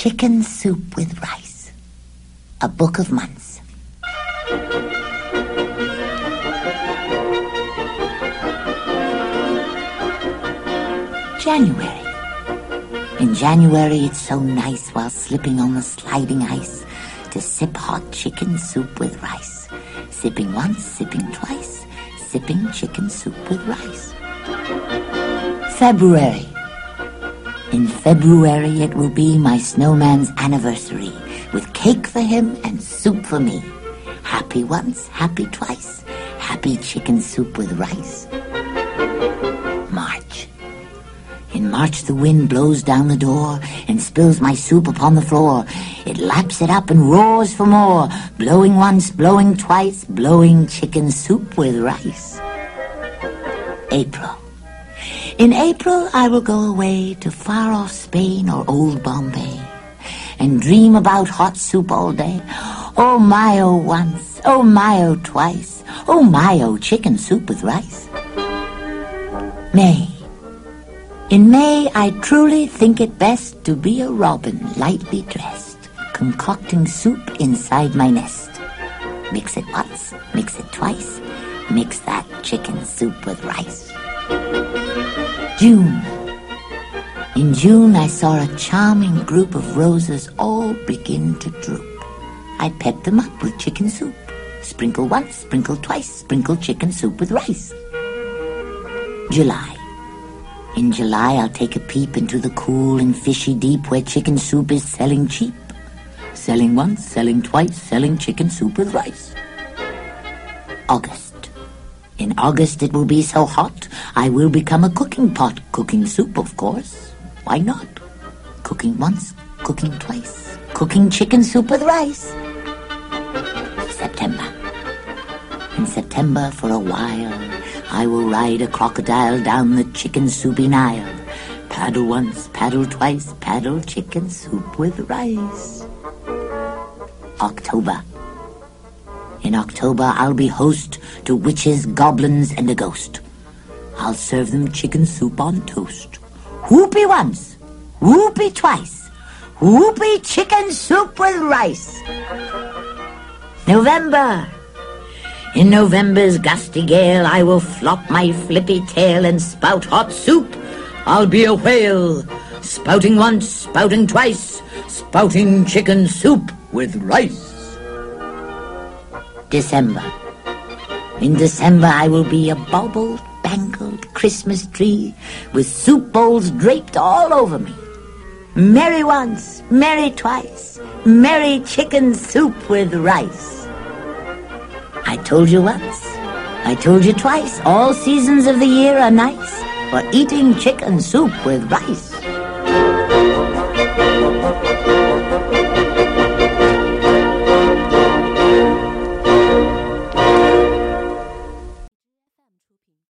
Chicken Soup with Rice. A Book of Months. January. In January, it's so nice while slipping on the sliding ice to sip hot chicken soup with rice. Sipping once, sipping twice, sipping chicken soup with rice. February. In February, it will be my snowman's anniversary with cake for him and soup for me. Happy once, happy twice, happy chicken soup with rice. March. In March, the wind blows down the door and spills my soup upon the floor. It laps it up and roars for more, blowing once, blowing twice, blowing chicken soup with rice. April. In April, I will go away to far off Spain or old Bombay and dream about hot soup all day. Oh my, oh once, oh my, oh twice, oh my, oh chicken soup with rice. May. In May, I truly think it best to be a robin lightly dressed, concocting soup inside my nest. Mix it once, mix it twice, mix that chicken soup with rice. June. In June, I saw a charming group of roses all begin to droop. I pep them up with chicken soup. Sprinkle once, sprinkle twice, sprinkle chicken soup with rice. July. In July, I'll take a peep into the cool and fishy deep where chicken soup is selling cheap. Selling once, selling twice, selling chicken soup with rice. August. In August, it will be so hot, I will become a cooking pot. Cooking soup, of course. Why not? Cooking once, cooking twice, cooking chicken soup with rice. September. In September, for a while, I will ride a crocodile down the chicken soupy Nile. Paddle once, paddle twice, paddle chicken soup with rice. October. In October, I'll be host to witches, goblins, and a ghost. I'll serve them chicken soup on toast. Whoopee once, whoopee twice, whoopee chicken soup with rice. November. In November's gusty gale, I will flop my flippy tail and spout hot soup. I'll be a whale, spouting once, spouting twice, spouting chicken soup with rice. December. In December, I will be a baubled, bangled Christmas tree with soup bowls draped all over me. Merry once, merry twice, merry chicken soup with rice. I told you once, I told you twice, all seasons of the year are nice for eating chicken soup with rice.